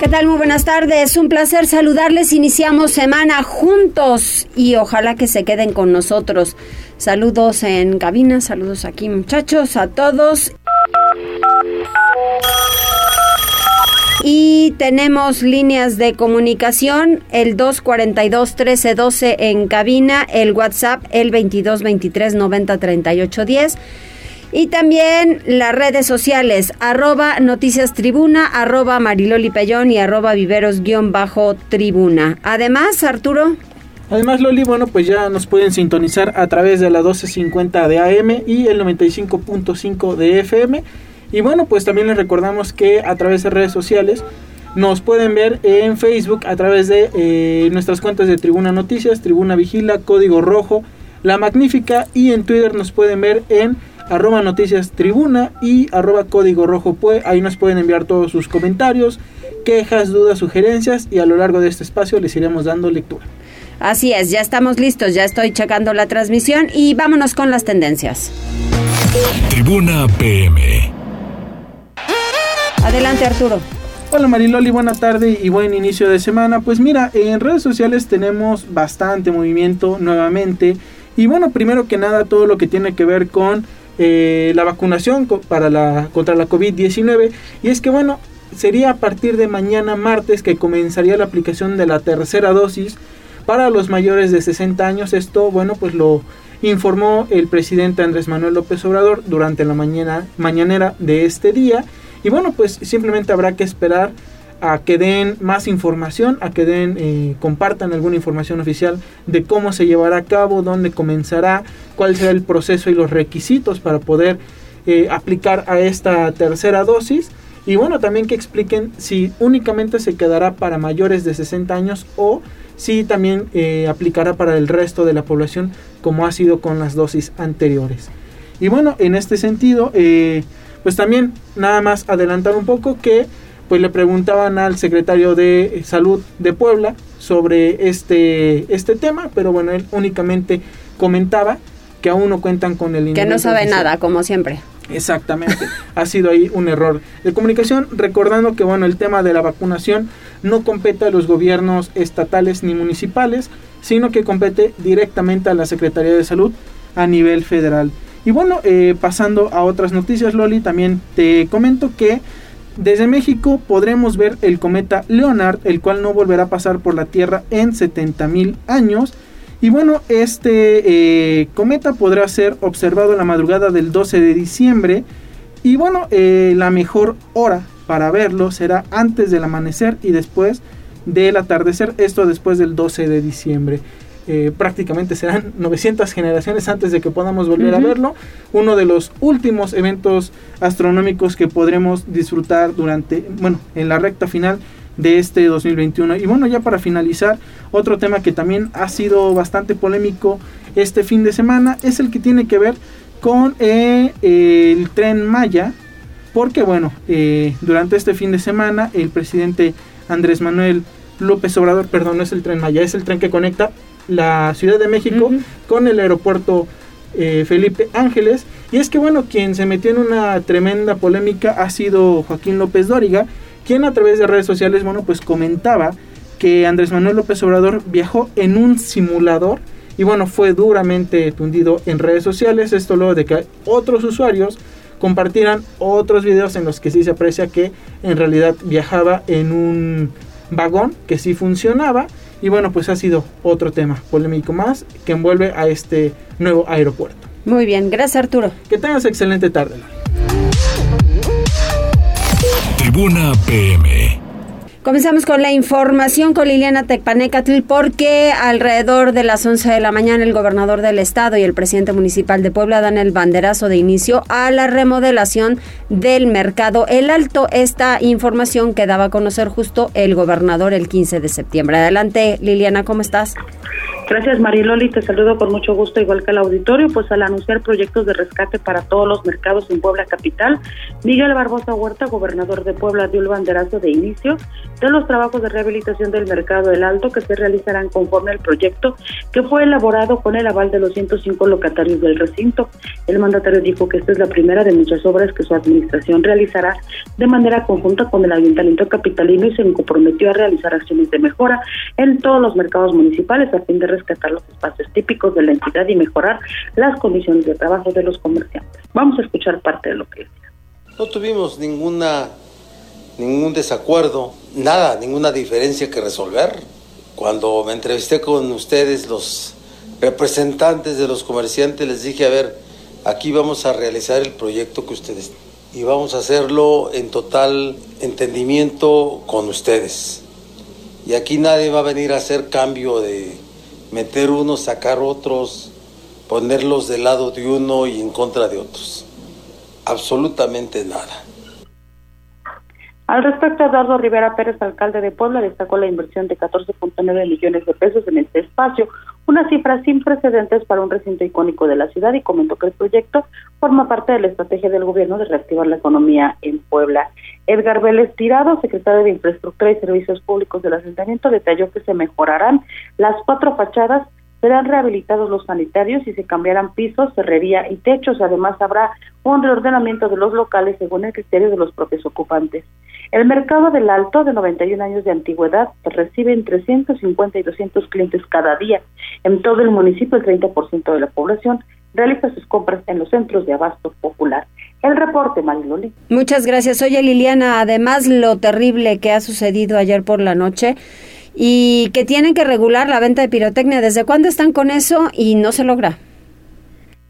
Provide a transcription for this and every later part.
¿Qué tal? Muy buenas tardes. Un placer saludarles. Iniciamos semana juntos y ojalá que se queden con nosotros. Saludos en cabina, saludos aquí muchachos, a todos. Y tenemos líneas de comunicación, el 242-1312 en cabina, el WhatsApp, el 2223-903810. Y también las redes sociales, arroba noticias tribuna, arroba mariloli pellón y arroba viveros-tribuna. Además, Arturo. Además, Loli, bueno, pues ya nos pueden sintonizar a través de la 1250 de AM y el 95.5 de FM. Y bueno, pues también les recordamos que a través de redes sociales nos pueden ver en Facebook a través de eh, nuestras cuentas de Tribuna Noticias, Tribuna Vigila, Código Rojo, La Magnífica y en Twitter nos pueden ver en arroba noticias tribuna y arroba código rojo pues ahí nos pueden enviar todos sus comentarios, quejas, dudas, sugerencias y a lo largo de este espacio les iremos dando lectura. Así es, ya estamos listos, ya estoy checando la transmisión y vámonos con las tendencias. Tribuna PM. Adelante Arturo. Hola Mariloli, buena tarde y buen inicio de semana. Pues mira, en redes sociales tenemos bastante movimiento nuevamente. Y bueno, primero que nada todo lo que tiene que ver con eh, la vacunación para la, contra la COVID-19. Y es que bueno, sería a partir de mañana martes que comenzaría la aplicación de la tercera dosis para los mayores de 60 años. Esto, bueno, pues lo informó el presidente Andrés Manuel López Obrador durante la mañana, mañanera de este día. Y bueno, pues simplemente habrá que esperar a que den más información, a que den, eh, compartan alguna información oficial de cómo se llevará a cabo, dónde comenzará, cuál será el proceso y los requisitos para poder eh, aplicar a esta tercera dosis. Y bueno, también que expliquen si únicamente se quedará para mayores de 60 años o si también eh, aplicará para el resto de la población como ha sido con las dosis anteriores. Y bueno, en este sentido, pues también nada más adelantar un poco que pues le preguntaban al secretario de Salud de Puebla sobre este, este tema, pero bueno, él únicamente comentaba que aún no cuentan con el Que no sabe nada, como siempre. Exactamente, ha sido ahí un error de comunicación, recordando que bueno, el tema de la vacunación no compete a los gobiernos estatales ni municipales, sino que compete directamente a la Secretaría de Salud a nivel federal. Y bueno, eh, pasando a otras noticias, Loli, también te comento que desde México podremos ver el cometa Leonard, el cual no volverá a pasar por la Tierra en 70.000 años. Y bueno, este eh, cometa podrá ser observado en la madrugada del 12 de diciembre. Y bueno, eh, la mejor hora para verlo será antes del amanecer y después del atardecer, esto después del 12 de diciembre. Eh, prácticamente serán 900 generaciones antes de que podamos volver a verlo. Uno de los últimos eventos astronómicos que podremos disfrutar durante, bueno, en la recta final de este 2021. Y bueno, ya para finalizar, otro tema que también ha sido bastante polémico este fin de semana es el que tiene que ver con eh, el tren Maya, porque bueno, eh, durante este fin de semana el presidente Andrés Manuel López Obrador, perdón, no es el tren Maya, es el tren que conecta la Ciudad de México con el aeropuerto eh, Felipe Ángeles. Y es que bueno, quien se metió en una tremenda polémica ha sido Joaquín López Dóriga, quien a través de redes sociales, bueno, pues comentaba que Andrés Manuel López Obrador viajó en un simulador y bueno, fue duramente tundido en redes sociales. Esto luego de que otros usuarios compartieran otros videos en los que sí se aprecia que en realidad viajaba en un vagón que sí funcionaba y bueno, pues ha sido otro tema polémico más que envuelve a este nuevo aeropuerto. Muy bien, gracias Arturo. Que tengas excelente tarde. Tribuna PM. Comenzamos con la información con Liliana Tecpanecatl porque alrededor de las 11 de la mañana el gobernador del estado y el presidente municipal de Puebla dan el banderazo de inicio a la remodelación del mercado El Alto. Esta información que daba a conocer justo el gobernador el 15 de septiembre. Adelante Liliana, ¿cómo estás? Gracias Mariloli, te saludo con mucho gusto igual que al auditorio, pues al anunciar proyectos de rescate para todos los mercados en Puebla Capital, Miguel Barbosa Huerta, gobernador de Puebla, dio el banderazo de inicio de los trabajos de rehabilitación del mercado del Alto que se realizarán conforme al proyecto que fue elaborado con el aval de los 105 locatarios del recinto. El mandatario dijo que esta es la primera de muchas obras que su administración realizará de manera conjunta con el Ayuntamiento Capitalino y se comprometió a realizar acciones de mejora en todos los mercados municipales a fin de rescatar los espacios típicos de la entidad y mejorar las condiciones de trabajo de los comerciantes. Vamos a escuchar parte de lo que decía. No tuvimos ninguna ningún desacuerdo, nada, ninguna diferencia que resolver. Cuando me entrevisté con ustedes, los representantes de los comerciantes, les dije, a ver, aquí vamos a realizar el proyecto que ustedes y vamos a hacerlo en total entendimiento con ustedes. Y aquí nadie va a venir a hacer cambio de meter unos, sacar otros, ponerlos del lado de uno y en contra de otros. Absolutamente nada. Al respecto, Eduardo Rivera Pérez, alcalde de Puebla, destacó la inversión de 14.9 millones de pesos en este espacio, una cifra sin precedentes para un recinto icónico de la ciudad y comentó que el proyecto forma parte de la estrategia del gobierno de reactivar la economía en Puebla. Edgar Vélez Tirado, secretario de Infraestructura y Servicios Públicos del Asentamiento, detalló que se mejorarán las cuatro fachadas serán rehabilitados los sanitarios y se cambiarán pisos, cerrería y techos. Además, habrá un reordenamiento de los locales según el criterio de los propios ocupantes. El mercado del Alto, de 91 años de antigüedad, recibe entre 150 y 200 clientes cada día. En todo el municipio, el 30% de la población realiza sus compras en los centros de abasto popular. El reporte, Mariloli. Muchas gracias. Oye, Liliana, además lo terrible que ha sucedido ayer por la noche y que tienen que regular la venta de pirotecnia. ¿Desde cuándo están con eso y no se logra?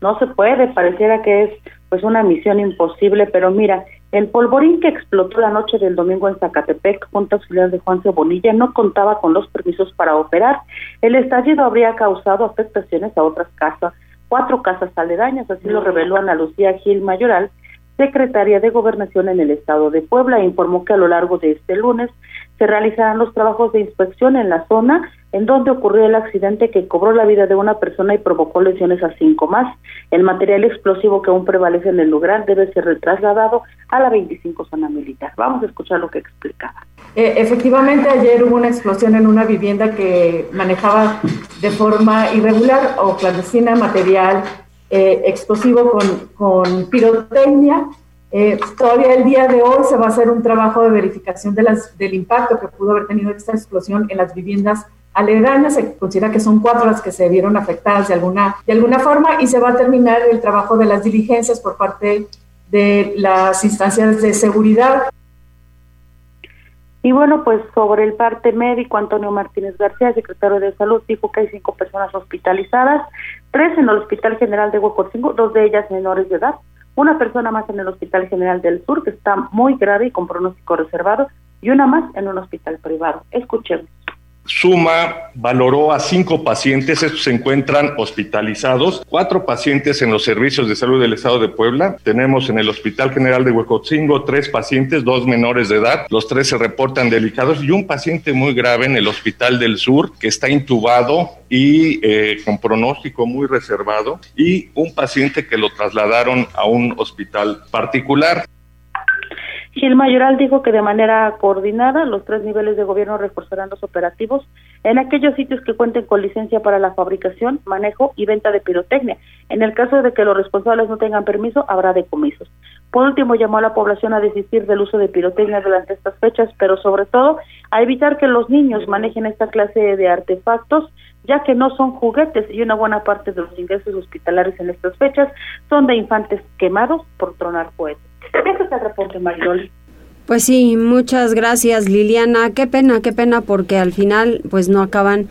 No se puede, pareciera que es pues una misión imposible, pero mira, el polvorín que explotó la noche del domingo en Zacatepec, junto auxiliar de Juan Bonilla, no contaba con los permisos para operar. El estallido habría causado afectaciones a otras casas, cuatro casas aledañas, así lo reveló Ana Lucía Gil Mayoral, secretaria de Gobernación en el Estado de Puebla, informó que a lo largo de este lunes se realizarán los trabajos de inspección en la zona en donde ocurrió el accidente que cobró la vida de una persona y provocó lesiones a cinco más. El material explosivo que aún prevalece en el lugar debe ser trasladado a la 25 zona militar. Vamos a escuchar lo que explicaba. Eh, efectivamente, ayer hubo una explosión en una vivienda que manejaba de forma irregular o clandestina material eh, explosivo con, con pirotecnia. Eh, todavía el día de hoy se va a hacer un trabajo de verificación de las, del impacto que pudo haber tenido esta explosión en las viviendas aledañas, se considera que son cuatro las que se vieron afectadas de alguna, de alguna forma y se va a terminar el trabajo de las diligencias por parte de las instancias de seguridad. Y bueno, pues sobre el parte médico, Antonio Martínez García, secretario de Salud, dijo que hay cinco personas hospitalizadas, tres en el Hospital General de Huecotingo, dos de ellas menores de edad, una persona más en el Hospital General del Sur, que está muy grave y con pronóstico reservado, y una más en un hospital privado. Escuchemos. Suma valoró a cinco pacientes, estos se encuentran hospitalizados, cuatro pacientes en los servicios de salud del Estado de Puebla, tenemos en el Hospital General de Huecotzingo tres pacientes, dos menores de edad, los tres se reportan delicados y un paciente muy grave en el Hospital del Sur que está intubado y eh, con pronóstico muy reservado y un paciente que lo trasladaron a un hospital particular. Gil Mayoral dijo que de manera coordinada los tres niveles de gobierno reforzarán los operativos en aquellos sitios que cuenten con licencia para la fabricación, manejo y venta de pirotecnia. En el caso de que los responsables no tengan permiso, habrá decomisos. Por último, llamó a la población a desistir del uso de pirotecnia durante estas fechas, pero sobre todo a evitar que los niños manejen esta clase de artefactos, ya que no son juguetes y una buena parte de los ingresos hospitalarios en estas fechas son de infantes quemados por tronar cohetes. Ese es el reporte, Mariloli. Pues sí, muchas gracias Liliana. Qué pena, qué pena porque al final pues no acaban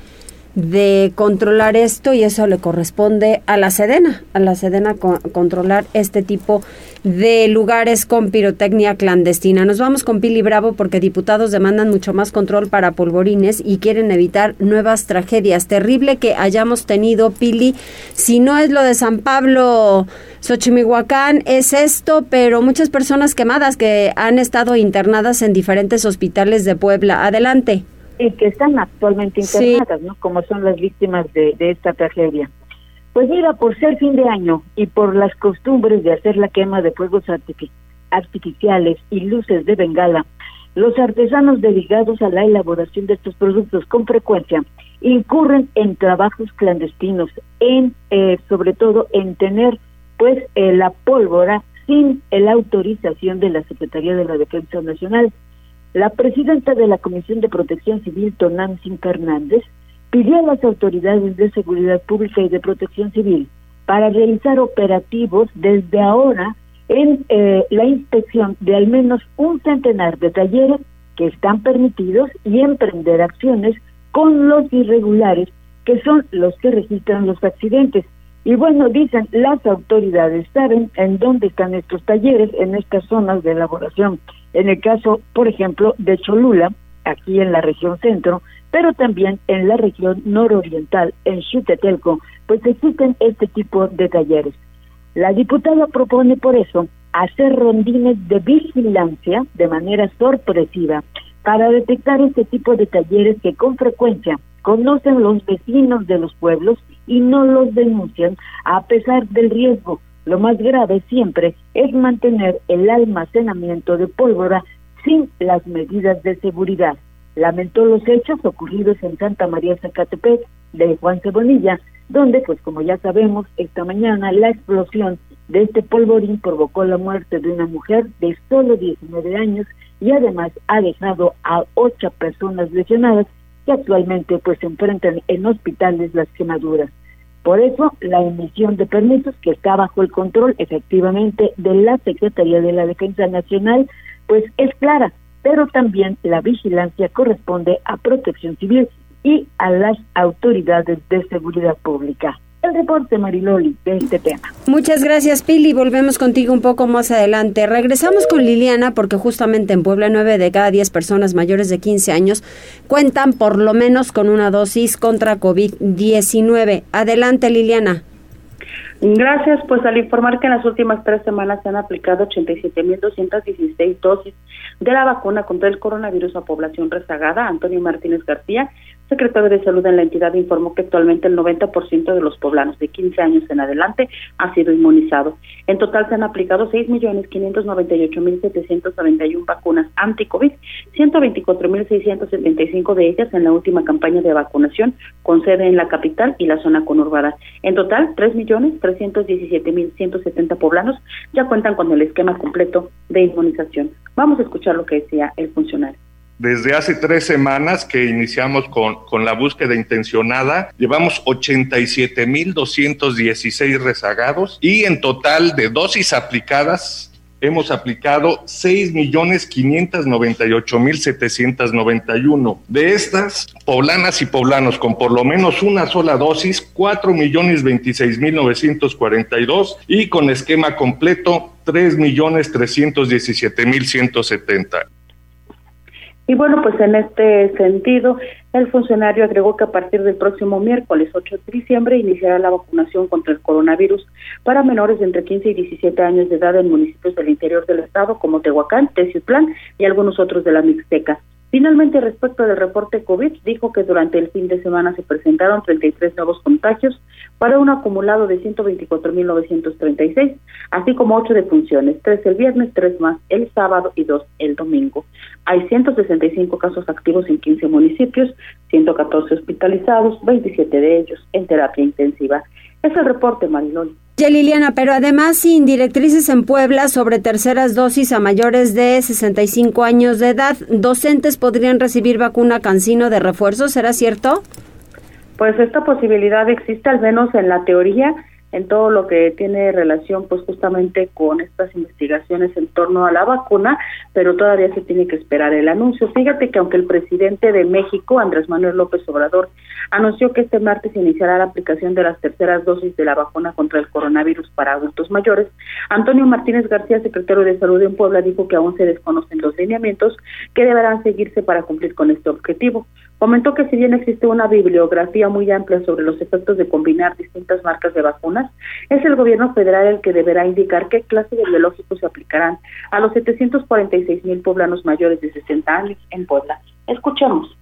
de controlar esto y eso le corresponde a la Sedena, a la Sedena controlar este tipo de lugares con pirotecnia clandestina. Nos vamos con Pili Bravo porque diputados demandan mucho más control para polvorines y quieren evitar nuevas tragedias. Terrible que hayamos tenido, Pili. Si no es lo de San Pablo, Xochimihuacán, es esto, pero muchas personas quemadas que han estado internadas en diferentes hospitales de Puebla. Adelante. Y que están actualmente internadas, ¿no? Como son las víctimas de, de esta tragedia. Pues mira, por ser fin de año y por las costumbres de hacer la quema de fuegos artificiales y luces de bengala, los artesanos dedicados a la elaboración de estos productos con frecuencia incurren en trabajos clandestinos, en eh, sobre todo en tener pues eh, la pólvora sin la autorización de la Secretaría de la Defensa Nacional. La presidenta de la Comisión de Protección Civil, Tonantzin Fernández, pidió a las autoridades de seguridad pública y de protección civil para realizar operativos desde ahora en eh, la inspección de al menos un centenar de talleres que están permitidos y emprender acciones con los irregulares que son los que registran los accidentes. Y bueno, dicen las autoridades saben en dónde están estos talleres, en estas zonas de elaboración. En el caso, por ejemplo, de Cholula, aquí en la región centro, pero también en la región nororiental, en Chutetelco, pues existen este tipo de talleres. La diputada propone por eso hacer rondines de vigilancia de manera sorpresiva para detectar este tipo de talleres que con frecuencia conocen los vecinos de los pueblos y no los denuncian a pesar del riesgo. Lo más grave siempre es mantener el almacenamiento de pólvora sin las medidas de seguridad. Lamentó los hechos ocurridos en Santa María Zacatepec de Juan Cebonilla, donde, pues como ya sabemos, esta mañana la explosión de este polvorín provocó la muerte de una mujer de solo 19 años y además ha dejado a ocho personas lesionadas que actualmente pues se enfrentan en hospitales las quemaduras. Por eso, la emisión de permisos, que está bajo el control efectivamente de la Secretaría de la Defensa Nacional, pues es clara, pero también la vigilancia corresponde a Protección Civil y a las autoridades de seguridad pública. El reporte, Mariloli, de este tema. Muchas gracias, Pili. Volvemos contigo un poco más adelante. Regresamos con Liliana porque justamente en Puebla nueve de cada diez personas mayores de 15 años cuentan por lo menos con una dosis contra COVID-19. Adelante, Liliana. Gracias, pues al informar que en las últimas tres semanas se han aplicado 87.216 dosis de la vacuna contra el coronavirus a población rezagada, Antonio Martínez García secretario de Salud en la entidad informó que actualmente el 90% de los poblanos de 15 años en adelante ha sido inmunizado. En total se han aplicado 6.598.791 vacunas anti-COVID, 124.675 de ellas en la última campaña de vacunación con sede en la capital y la zona conurbada. En total, 3.317.170 poblanos ya cuentan con el esquema completo de inmunización. Vamos a escuchar lo que decía el funcionario. Desde hace tres semanas que iniciamos con, con la búsqueda intencionada, llevamos 87.216 rezagados y en total de dosis aplicadas hemos aplicado 6.598.791. De estas, poblanas y poblanos con por lo menos una sola dosis, 4.026.942 y con esquema completo, 3.317.170. Y bueno, pues en este sentido, el funcionario agregó que a partir del próximo miércoles 8 de diciembre iniciará la vacunación contra el coronavirus para menores de entre 15 y 17 años de edad en municipios del interior del estado como Tehuacán, Teciutlán y algunos otros de la Mixteca. Finalmente, respecto del reporte COVID, dijo que durante el fin de semana se presentaron 33 nuevos contagios para un acumulado de 124.936, así como 8 defunciones, 3 el viernes, 3 más el sábado y 2 el domingo. Hay 165 casos activos en 15 municipios, 114 hospitalizados, 27 de ellos en terapia intensiva. Es el reporte, Marilón. Ya Liliana, pero además sin directrices en Puebla sobre terceras dosis a mayores de 65 años de edad, docentes podrían recibir vacuna cancino de refuerzo, ¿será cierto? Pues esta posibilidad existe al menos en la teoría en todo lo que tiene relación pues justamente con estas investigaciones en torno a la vacuna, pero todavía se tiene que esperar el anuncio. Fíjate que aunque el presidente de México, Andrés Manuel López Obrador, anunció que este martes iniciará la aplicación de las terceras dosis de la vacuna contra el coronavirus para adultos mayores, Antonio Martínez García, secretario de Salud en Puebla, dijo que aún se desconocen los lineamientos que deberán seguirse para cumplir con este objetivo. Comentó que si bien existe una bibliografía muy amplia sobre los efectos de combinar distintas marcas de vacunas, es el gobierno federal el que deberá indicar qué clase de biológicos se aplicarán a los 746 mil poblanos mayores de 60 años en Puebla. Escuchemos.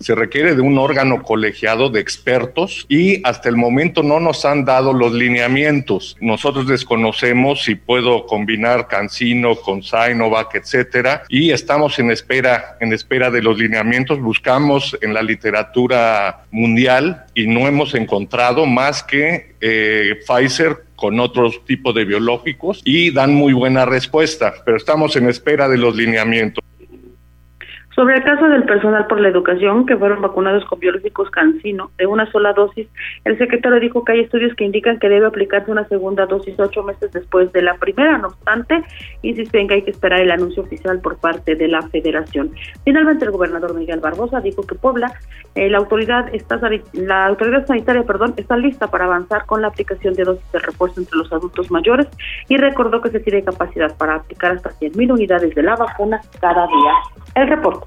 Se requiere de un órgano colegiado de expertos y hasta el momento no nos han dado los lineamientos. Nosotros desconocemos si puedo combinar Cancino con Sinovac, etcétera, y estamos en espera, en espera de los lineamientos. Buscamos en la literatura mundial y no hemos encontrado más que eh, Pfizer con otros tipos de biológicos y dan muy buena respuesta, pero estamos en espera de los lineamientos. Sobre el caso del personal por la educación que fueron vacunados con biológicos cancino de una sola dosis, el secretario dijo que hay estudios que indican que debe aplicarse una segunda dosis ocho meses después de la primera. No obstante, insisten que hay que esperar el anuncio oficial por parte de la federación. Finalmente, el gobernador Miguel Barbosa dijo que Puebla, eh, la autoridad está la autoridad sanitaria, perdón, está lista para avanzar con la aplicación de dosis de refuerzo entre los adultos mayores y recordó que se tiene capacidad para aplicar hasta 100.000 unidades de la vacuna cada día. El reporte.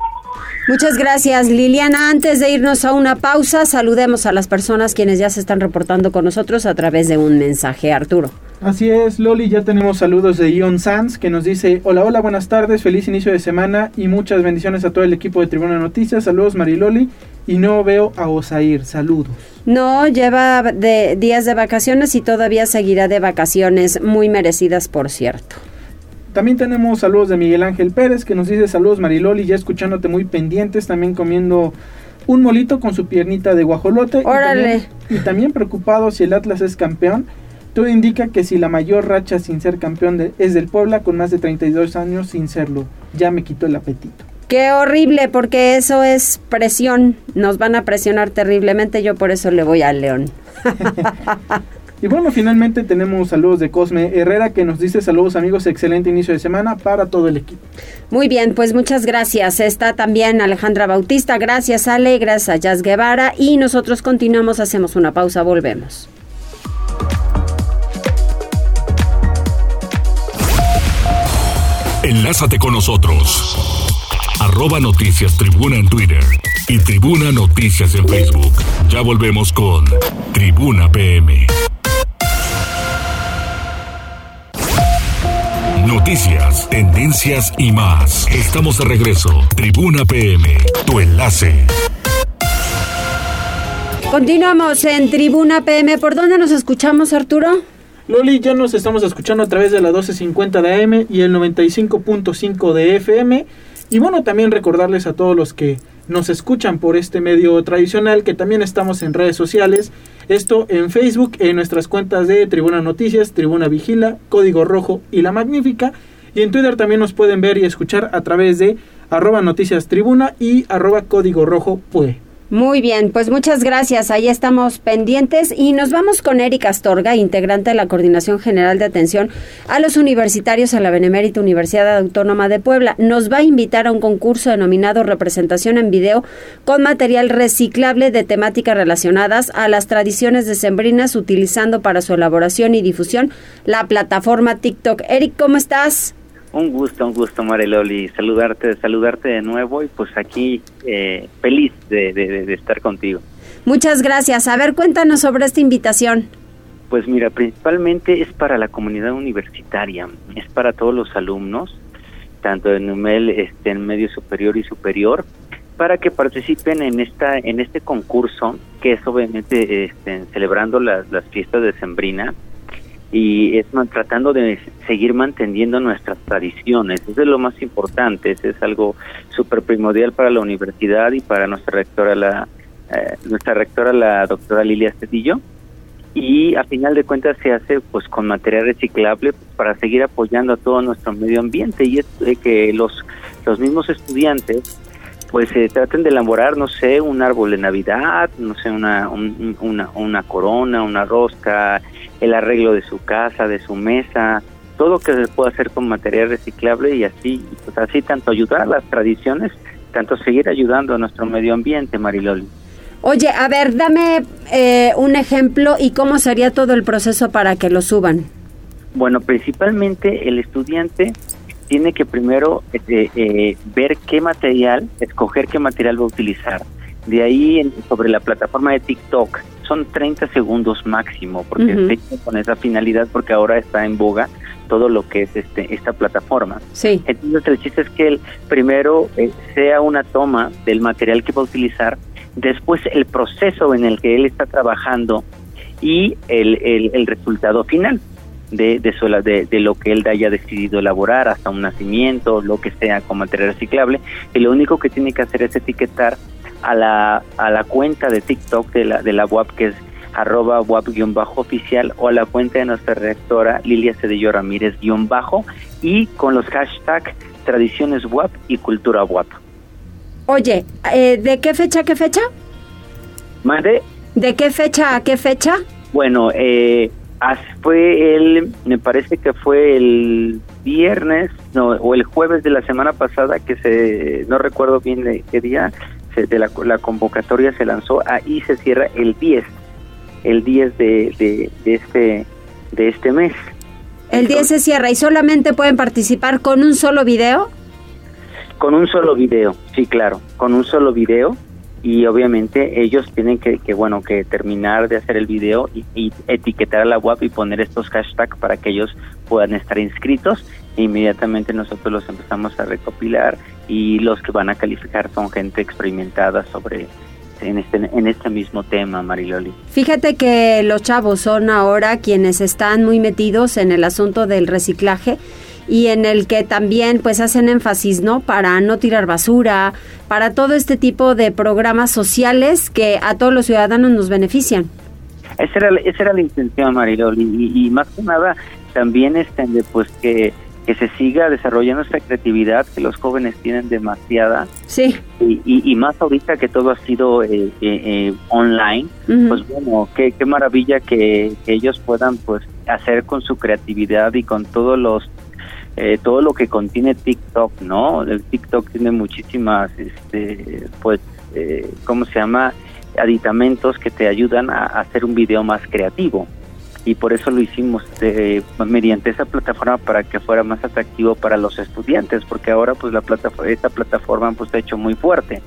Muchas gracias, Liliana. Antes de irnos a una pausa, saludemos a las personas quienes ya se están reportando con nosotros a través de un mensaje. Arturo. Así es, Loli, ya tenemos saludos de Ion Sanz que nos dice, hola, hola, buenas tardes, feliz inicio de semana y muchas bendiciones a todo el equipo de Tribuna Noticias. Saludos, Mariloli. Y no veo a Osair, saludos. No, lleva de días de vacaciones y todavía seguirá de vacaciones, muy merecidas, por cierto. También tenemos saludos de Miguel Ángel Pérez que nos dice saludos Mariloli, ya escuchándote muy pendientes, también comiendo un molito con su piernita de guajolote. Órale. Y también, preocupado si el Atlas es campeón. Todo indica que si la mayor racha sin ser campeón es del Puebla con más de 32 años sin serlo. Ya me quitó el apetito. Qué horrible, porque eso es presión. Nos van a presionar terriblemente. Yo por eso le voy al León. Y bueno, finalmente tenemos saludos de Cosme Herrera que nos dice saludos amigos, excelente inicio de semana para todo el equipo. Muy bien, pues muchas gracias. Está también Alejandra Bautista, gracias Ale, gracias a Jazz Guevara y nosotros continuamos, hacemos una pausa, volvemos. Enlázate con nosotros. Arroba Noticias Tribuna en Twitter y Tribuna Noticias en Facebook. Ya volvemos con Tribuna PM. Noticias, tendencias y más. Estamos de regreso. Tribuna PM, tu enlace. Continuamos en Tribuna PM. ¿Por dónde nos escuchamos, Arturo? Loli, ya nos estamos escuchando a través de la 1250 de AM y el 95.5 de FM. Y bueno, también recordarles a todos los que nos escuchan por este medio tradicional que también estamos en redes sociales esto en Facebook, en nuestras cuentas de Tribuna Noticias, Tribuna Vigila, Código Rojo y La Magnífica. Y en Twitter también nos pueden ver y escuchar a través de arroba noticias tribuna y arroba código rojo pue. Muy bien, pues muchas gracias. Ahí estamos pendientes y nos vamos con Erika Astorga, integrante de la Coordinación General de Atención a los Universitarios a la Benemérita Universidad Autónoma de Puebla. Nos va a invitar a un concurso denominado Representación en Video con material reciclable de temáticas relacionadas a las tradiciones decembrinas utilizando para su elaboración y difusión la plataforma TikTok. Eric, ¿cómo estás? Un gusto, un gusto, Mareloli, saludarte, saludarte de nuevo y pues aquí eh, feliz de, de, estar contigo. Muchas gracias. A ver, cuéntanos sobre esta invitación. Pues mira, principalmente es para la comunidad universitaria, es para todos los alumnos, tanto en UMEL, este, en medio superior y superior, para que participen en esta en este concurso que es obviamente este, celebrando las, las fiestas de Sembrina y es tratando de seguir manteniendo nuestras tradiciones. Eso es lo más importante, eso es algo súper primordial para la universidad y para nuestra rectora, la, eh, nuestra rectora, la doctora Lilia Cedillo. Y a final de cuentas se hace pues con material reciclable para seguir apoyando a todo nuestro medio ambiente y es que los, los mismos estudiantes pues se traten de elaborar, no sé, un árbol de Navidad, no sé, una, una, una corona, una rosca, el arreglo de su casa, de su mesa, todo que se pueda hacer con material reciclable y así, pues así tanto ayudar a las tradiciones, tanto seguir ayudando a nuestro medio ambiente, Mariloli. Oye, a ver, dame eh, un ejemplo y cómo sería todo el proceso para que lo suban. Bueno, principalmente el estudiante tiene que primero eh, eh, ver qué material, escoger qué material va a utilizar. De ahí, sobre la plataforma de TikTok, son 30 segundos máximo, porque con esa finalidad, porque ahora está en boga todo lo que es este esta plataforma. Sí. Entonces el chiste es que el primero eh, sea una toma del material que va a utilizar, después el proceso en el que él está trabajando y el, el, el resultado final de, de, de, lo que él haya decidido elaborar, hasta un nacimiento, lo que sea con material reciclable, y lo único que tiene que hacer es etiquetar a la, a la cuenta de TikTok de la, de la WAP, que es arroba WAP-oficial, o a la cuenta de nuestra rectora Lilia Cedillo Ramírez-bajo, y con los hashtags tradiciones WAP y cultura WAP. Oye, eh, ¿de qué fecha a qué fecha? ¿Mande? ¿De qué fecha a qué fecha? Bueno, eh, fue el, me parece que fue el viernes no, o el jueves de la semana pasada que se, no recuerdo bien de qué día, se, de la, la, convocatoria se lanzó, ahí se cierra el 10, el 10 de, de, de este, de este mes. El 10 se cierra y solamente pueden participar con un solo video. Con un solo video, sí, claro, con un solo video y obviamente ellos tienen que, que, bueno que terminar de hacer el video y, y, etiquetar a la web y poner estos hashtags para que ellos puedan estar inscritos e inmediatamente nosotros los empezamos a recopilar y los que van a calificar son gente experimentada sobre en este en este mismo tema Mariloli. Fíjate que los chavos son ahora quienes están muy metidos en el asunto del reciclaje y en el que también pues hacen énfasis, ¿no? Para no tirar basura, para todo este tipo de programas sociales que a todos los ciudadanos nos benefician. Esa era, esa era la intención, Marilol, y, y, más que nada también este, pues que, que se siga desarrollando esta creatividad que los jóvenes tienen demasiada. Sí. Y, y, y más ahorita que todo ha sido eh, eh, eh, online, uh -huh. pues bueno, qué, qué maravilla que, que ellos puedan pues hacer con su creatividad y con todos los eh, todo lo que contiene TikTok, ¿no? El TikTok tiene muchísimas, este, pues, eh, ¿cómo se llama? Aditamentos que te ayudan a, hacer un video más creativo. Y por eso lo hicimos eh, mediante esa plataforma para que fuera más atractivo para los estudiantes, porque ahora pues la plataforma, esta plataforma pues ha hecho muy fuerte.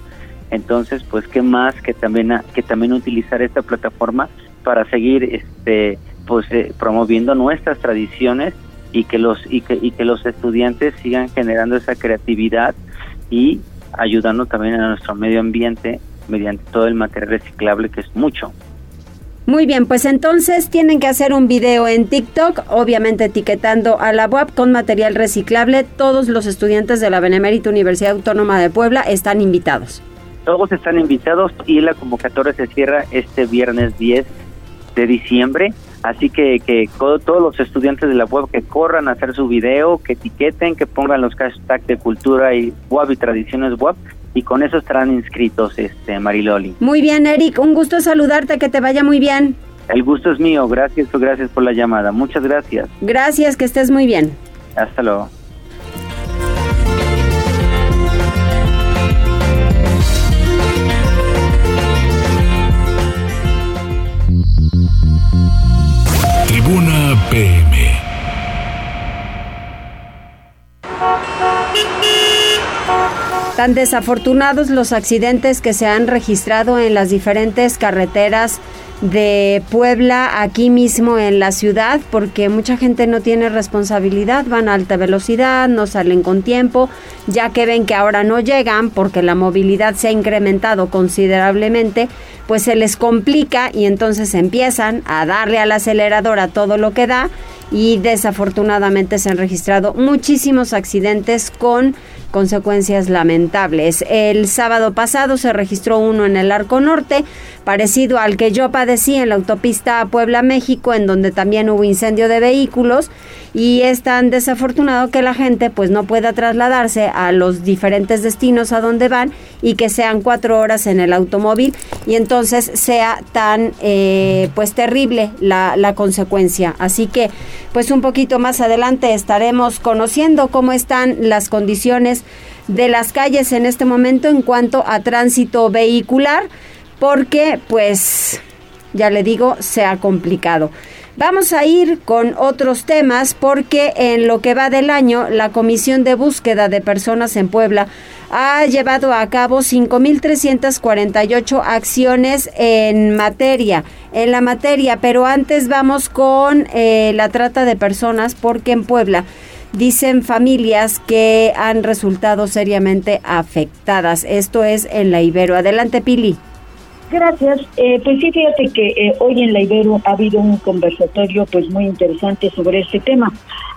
Entonces, pues qué más que también que también utilizar esta plataforma para seguir este pues eh, promoviendo nuestras tradiciones y que los y que, y que los estudiantes sigan generando esa creatividad y ayudando también a nuestro medio ambiente mediante todo el material reciclable que es mucho. Muy bien, pues entonces tienen que hacer un video en TikTok, obviamente etiquetando a la web con material reciclable. Todos los estudiantes de la Benemérita Universidad Autónoma de Puebla están invitados. Todos están invitados y la convocatoria se cierra este viernes 10 de diciembre Así que, que todos los estudiantes de la web que corran a hacer su video, que etiqueten, que pongan los hashtags de cultura y web y tradiciones web y con eso estarán inscritos, este Mariloli. Muy bien, Eric, un gusto saludarte, que te vaya muy bien. El gusto es mío, gracias, gracias por la llamada, muchas gracias. Gracias, que estés muy bien. Hasta luego. Tribuna PM. Tan desafortunados los accidentes que se han registrado en las diferentes carreteras de Puebla, aquí mismo en la ciudad, porque mucha gente no tiene responsabilidad, van a alta velocidad, no salen con tiempo, ya que ven que ahora no llegan porque la movilidad se ha incrementado considerablemente, pues se les complica y entonces empiezan a darle al acelerador a todo lo que da y desafortunadamente se han registrado muchísimos accidentes con consecuencias lamentables. El sábado pasado se registró uno en el Arco Norte, parecido al que yo padecí en la autopista Puebla-México, en donde también hubo incendio de vehículos y es tan desafortunado que la gente pues no pueda trasladarse a los diferentes destinos a donde van y que sean cuatro horas en el automóvil y entonces sea tan eh, pues terrible la, la consecuencia. Así que pues un poquito más adelante estaremos conociendo cómo están las condiciones de las calles en este momento en cuanto a tránsito vehicular porque pues ya le digo se ha complicado. Vamos a ir con otros temas porque en lo que va del año la Comisión de Búsqueda de Personas en Puebla ha llevado a cabo 5.348 acciones en materia, en la materia, pero antes vamos con eh, la trata de personas porque en Puebla dicen familias que han resultado seriamente afectadas. Esto es en la Ibero. Adelante, Pili. Gracias. Eh, pues sí, fíjate que eh, hoy en la Ibero ha habido un conversatorio pues muy interesante sobre este tema.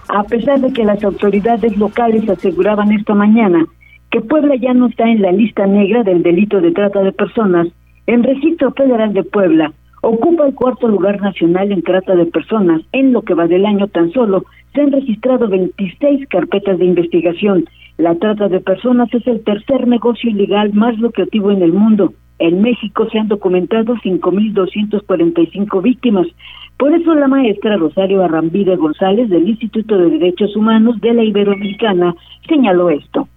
A pesar de que las autoridades locales aseguraban esta mañana que Puebla ya no está en la lista negra del delito de trata de personas, el Registro Federal de Puebla ocupa el cuarto lugar nacional en trata de personas. En lo que va del año tan solo se han registrado 26 carpetas de investigación. La trata de personas es el tercer negocio ilegal más lucrativo en el mundo. En México se han documentado 5.245 víctimas. Por eso la maestra Rosario Arrambide González del Instituto de Derechos Humanos de la Iberoamericana señaló esto.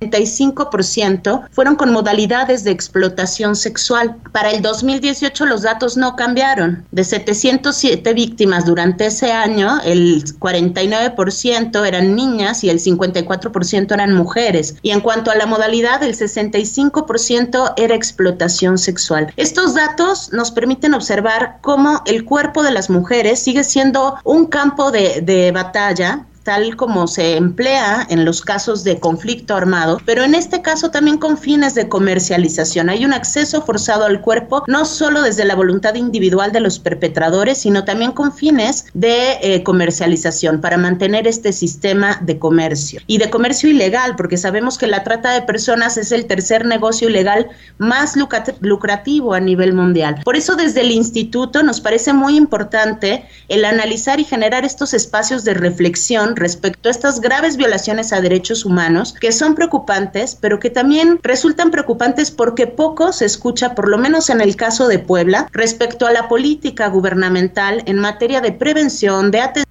35% fueron con modalidades de explotación sexual. Para el 2018 los datos no cambiaron. De 707 víctimas durante ese año, el 49% eran niñas y el 54% eran mujeres. Y en cuanto a la modalidad, el 65% era explotación sexual. Estos datos nos permiten observar cómo el cuerpo de las mujeres sigue siendo un campo de, de batalla tal como se emplea en los casos de conflicto armado, pero en este caso también con fines de comercialización. Hay un acceso forzado al cuerpo, no solo desde la voluntad individual de los perpetradores, sino también con fines de eh, comercialización para mantener este sistema de comercio y de comercio ilegal, porque sabemos que la trata de personas es el tercer negocio ilegal más lucrativo a nivel mundial. Por eso desde el instituto nos parece muy importante el analizar y generar estos espacios de reflexión respecto a estas graves violaciones a derechos humanos que son preocupantes, pero que también resultan preocupantes porque poco se escucha, por lo menos en el caso de Puebla, respecto a la política gubernamental en materia de prevención, de atención.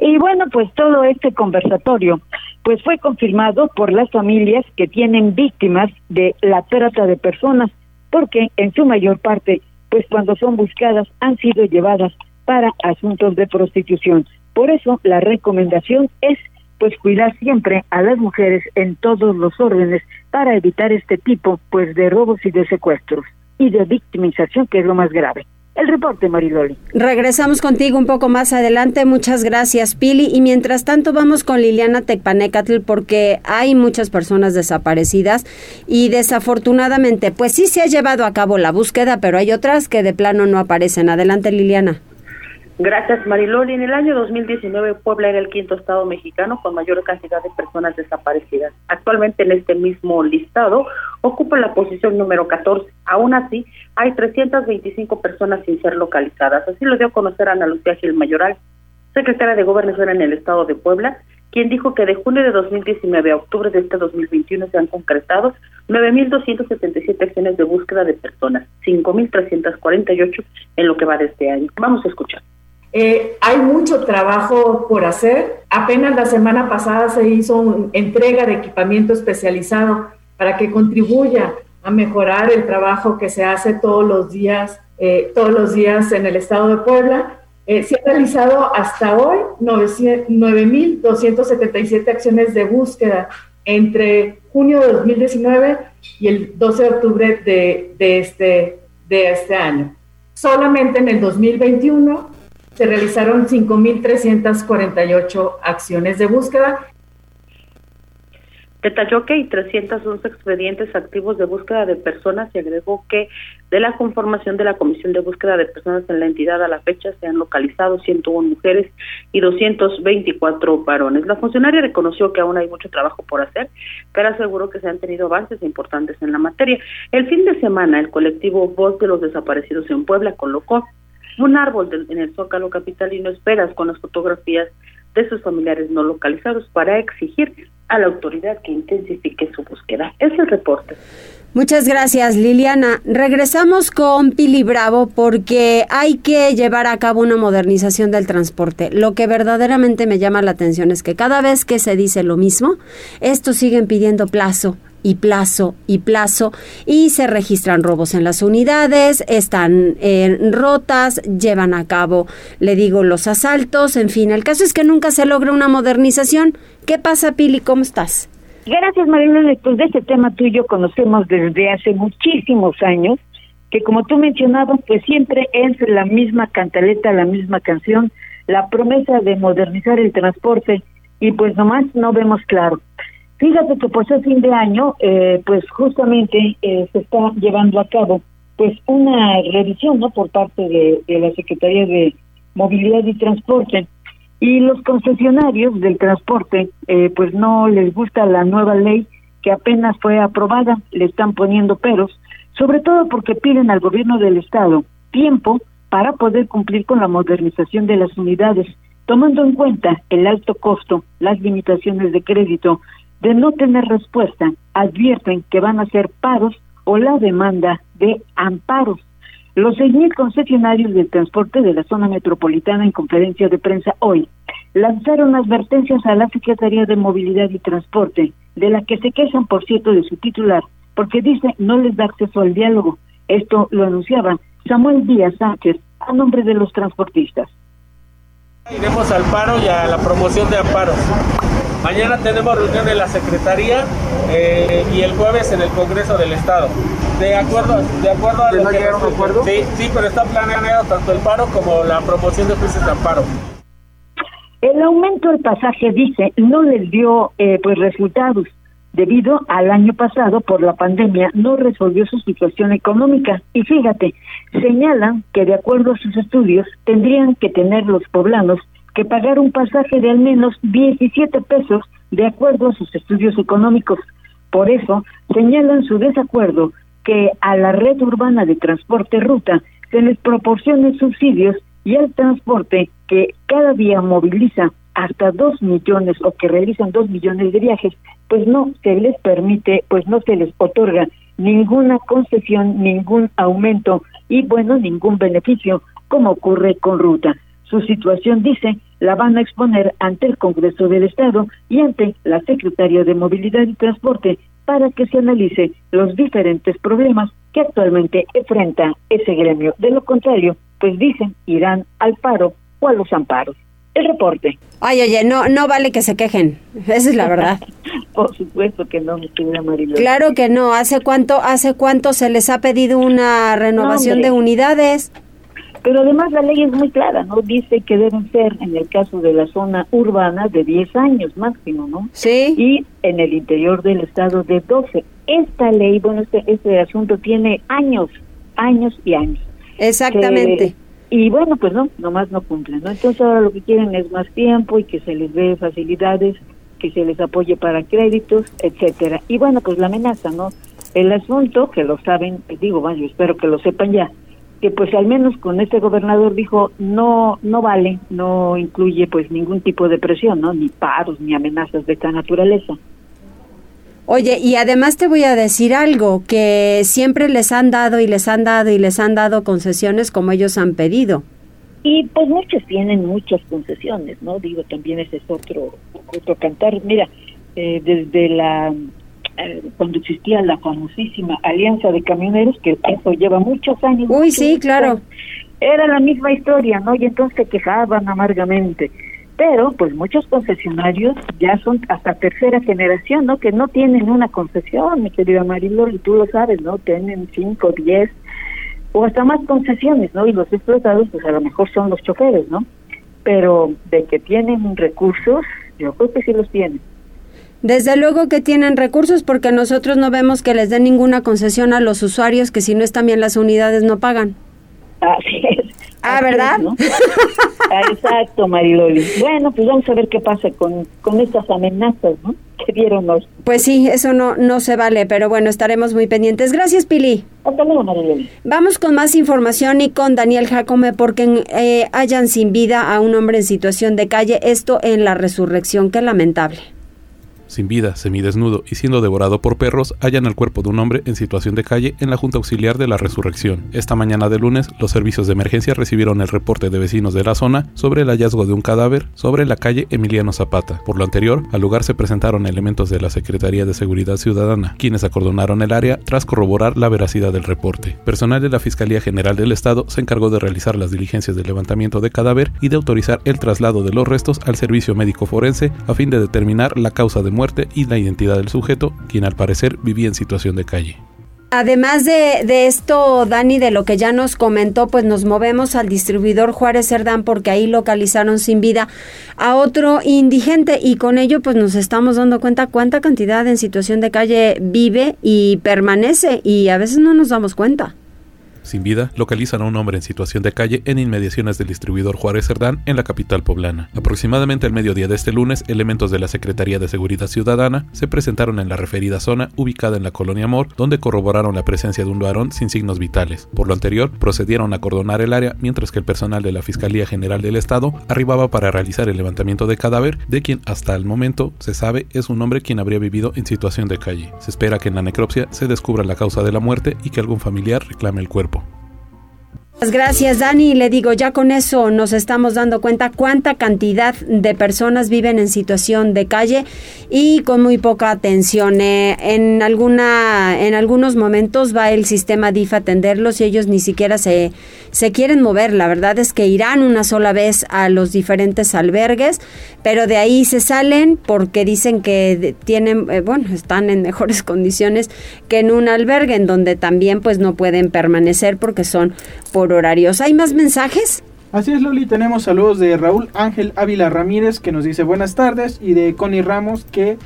Y bueno, pues todo este conversatorio pues fue confirmado por las familias que tienen víctimas de la trata de personas, porque en su mayor parte, pues cuando son buscadas han sido llevadas para asuntos de prostitución. Por eso la recomendación es pues cuidar siempre a las mujeres en todos los órdenes para evitar este tipo pues de robos y de secuestros y de victimización que es lo más grave. El reporte, Mariloli. Regresamos contigo un poco más adelante. Muchas gracias, Pili. Y mientras tanto vamos con Liliana Tecpanecatl porque hay muchas personas desaparecidas y desafortunadamente pues sí se ha llevado a cabo la búsqueda, pero hay otras que de plano no aparecen. Adelante, Liliana. Gracias, Mariloli. En el año 2019, Puebla era el quinto estado mexicano con mayor cantidad de personas desaparecidas. Actualmente, en este mismo listado, ocupa la posición número 14. Aún así, hay 325 personas sin ser localizadas. Así lo dio a conocer Ana Lucía Gil Mayoral, secretaria de Gobernación en el estado de Puebla, quien dijo que de junio de 2019 a octubre de este 2021 se han concretado 9.277 acciones de búsqueda de personas, 5.348 en lo que va de este año. Vamos a escuchar. Eh, hay mucho trabajo por hacer. Apenas la semana pasada se hizo una entrega de equipamiento especializado para que contribuya a mejorar el trabajo que se hace todos los días, eh, todos los días en el estado de Puebla. Eh, se han realizado hasta hoy 9.277 acciones de búsqueda entre junio de 2019 y el 12 de octubre de, de, este, de este año. Solamente en el 2021 se realizaron 5.348 acciones de búsqueda. Detalló que hay 311 expedientes activos de búsqueda de personas y agregó que de la conformación de la Comisión de Búsqueda de Personas en la entidad a la fecha se han localizado 101 mujeres y 224 varones. La funcionaria reconoció que aún hay mucho trabajo por hacer, pero aseguró que se han tenido avances importantes en la materia. El fin de semana, el colectivo Voz de los Desaparecidos en Puebla colocó un árbol en el Zócalo Capitalino esperas con las fotografías de sus familiares no localizados para exigir a la autoridad que intensifique su búsqueda. Es el reporte. Muchas gracias, Liliana. Regresamos con Pili Bravo porque hay que llevar a cabo una modernización del transporte. Lo que verdaderamente me llama la atención es que cada vez que se dice lo mismo, estos siguen pidiendo plazo, y plazo y plazo y se registran robos en las unidades, están eh, rotas, llevan a cabo, le digo, los asaltos, en fin, el caso es que nunca se logra una modernización. ¿Qué pasa, Pili? ¿Cómo estás? Gracias, Marilene. Pues de este tema tú y yo conocemos desde hace muchísimos años, que como tú mencionabas, pues siempre es la misma cantaleta, la misma canción, la promesa de modernizar el transporte y pues nomás no vemos claro. Fíjate que pues a fin de año, eh, pues justamente eh, se está llevando a cabo pues una revisión, ¿no? Por parte de, de la Secretaría de Movilidad y Transporte y los concesionarios del transporte, eh, pues no les gusta la nueva ley que apenas fue aprobada, le están poniendo peros, sobre todo porque piden al gobierno del estado tiempo para poder cumplir con la modernización de las unidades, tomando en cuenta el alto costo, las limitaciones de crédito, de no tener respuesta, advierten que van a ser paros o la demanda de amparos. Los 6.000 concesionarios del transporte de la zona metropolitana en conferencia de prensa hoy lanzaron advertencias a la Secretaría de Movilidad y Transporte, de la que se quejan, por cierto, de su titular, porque dice no les da acceso al diálogo. Esto lo anunciaba Samuel Díaz Sánchez a nombre de los transportistas. Iremos al paro y a la promoción de amparos. Mañana tenemos reunión en la Secretaría eh, y el jueves en el Congreso del Estado. De acuerdo, de acuerdo a lo que acuerdo? Sí, sí, pero está planeado tanto el paro como la promoción de juicios de amparo. El aumento del pasaje, dice, no les dio eh, pues resultados debido al año pasado por la pandemia no resolvió su situación económica y fíjate, señalan que de acuerdo a sus estudios tendrían que tener los poblanos que pagar un pasaje de al menos 17 pesos de acuerdo a sus estudios económicos. Por eso señalan su desacuerdo que a la red urbana de transporte ruta se les proporcione subsidios y al transporte que cada día moviliza hasta dos millones o que realizan dos millones de viajes, pues no se les permite, pues no se les otorga ninguna concesión, ningún aumento y bueno, ningún beneficio como ocurre con Ruta. Su situación, dice, la van a exponer ante el Congreso del Estado y ante la Secretaría de Movilidad y Transporte para que se analice los diferentes problemas que actualmente enfrenta ese gremio. De lo contrario, pues dicen, irán al paro o a los amparos. El reporte. Ay, oye, no, no vale que se quejen. Esa es la verdad. Por supuesto que no, mi querida Claro que no. ¿Hace cuánto, hace cuánto se les ha pedido una renovación de unidades? Pero además la ley es muy clara, ¿no? Dice que deben ser, en el caso de la zona urbana, de 10 años máximo, ¿no? Sí. Y en el interior del estado de 12. Esta ley, bueno, este, este asunto tiene años, años y años. Exactamente. y bueno, pues no, nomás no cumplen, ¿no? Entonces ahora lo que quieren es más tiempo y que se les dé facilidades, que se les apoye para créditos, etcétera. Y bueno, pues la amenaza, ¿no? El asunto, que lo saben, digo, bueno, yo espero que lo sepan ya, que pues al menos con este gobernador dijo no no vale, no incluye pues ningún tipo de presión, ¿no? Ni paros ni amenazas de esta naturaleza. Oye, y además te voy a decir algo, que siempre les han dado y les han dado y les han dado concesiones como ellos han pedido. Y pues muchos tienen muchas concesiones, ¿no? Digo, también ese es otro, otro cantar. Mira, eh, desde la eh, cuando existía la famosísima Alianza de Camioneros, que eso lleva muchos años. Uy, sí, claro. Era la misma historia, ¿no? Y entonces se quejaban amargamente. Pero, pues muchos concesionarios ya son hasta tercera generación, ¿no? Que no tienen una concesión, mi querida Marilol, y tú lo sabes, ¿no? Tienen cinco, diez o hasta más concesiones, ¿no? Y los explotados, pues a lo mejor son los choferes, ¿no? Pero de que tienen recursos, yo creo que sí los tienen. Desde luego que tienen recursos porque nosotros no vemos que les den ninguna concesión a los usuarios que si no están bien las unidades no pagan. Así es. Ah, ¿verdad? Exacto, Mariloli. Bueno, pues vamos a ver qué pasa con, con estas amenazas, ¿no? Que dieron los... Pues sí, eso no, no se vale, pero bueno, estaremos muy pendientes. Gracias, Pili. Hasta luego, Mariloli. Vamos con más información y con Daniel Jacome porque eh, hayan sin vida a un hombre en situación de calle, esto en la resurrección, qué lamentable sin vida, semidesnudo y siendo devorado por perros, hallan el cuerpo de un hombre en situación de calle en la Junta Auxiliar de la Resurrección. Esta mañana de lunes, los servicios de emergencia recibieron el reporte de vecinos de la zona sobre el hallazgo de un cadáver sobre la calle Emiliano Zapata. Por lo anterior, al lugar se presentaron elementos de la Secretaría de Seguridad Ciudadana, quienes acordonaron el área tras corroborar la veracidad del reporte. Personal de la Fiscalía General del Estado se encargó de realizar las diligencias de levantamiento de cadáver y de autorizar el traslado de los restos al servicio médico forense a fin de determinar la causa de muerte y la identidad del sujeto, quien al parecer vivía en situación de calle. Además de, de, esto, Dani, de lo que ya nos comentó, pues nos movemos al distribuidor Juárez Cerdán porque ahí localizaron sin vida a otro indigente y con ello pues nos estamos dando cuenta cuánta cantidad en situación de calle vive y permanece y a veces no nos damos cuenta sin vida, localizan a un hombre en situación de calle en inmediaciones del distribuidor Juárez Cerdán en la capital poblana. Aproximadamente al mediodía de este lunes, elementos de la Secretaría de Seguridad Ciudadana se presentaron en la referida zona ubicada en la colonia Amor, donde corroboraron la presencia de un varón sin signos vitales. Por lo anterior, procedieron a acordonar el área mientras que el personal de la Fiscalía General del Estado arribaba para realizar el levantamiento de cadáver de quien hasta el momento se sabe es un hombre quien habría vivido en situación de calle. Se espera que en la necropsia se descubra la causa de la muerte y que algún familiar reclame el cuerpo. Gracias, Dani. Le digo, ya con eso nos estamos dando cuenta cuánta cantidad de personas viven en situación de calle y con muy poca atención. Eh, en alguna, en algunos momentos va el sistema DIF a atenderlos y ellos ni siquiera se, se quieren mover. La verdad es que irán una sola vez a los diferentes albergues, pero de ahí se salen porque dicen que tienen, eh, bueno, están en mejores condiciones que en un albergue en donde también pues no pueden permanecer porque son por horarios. ¿Hay más mensajes? Así es, Loli, tenemos saludos de Raúl Ángel Ávila Ramírez que nos dice buenas tardes y de Connie Ramos que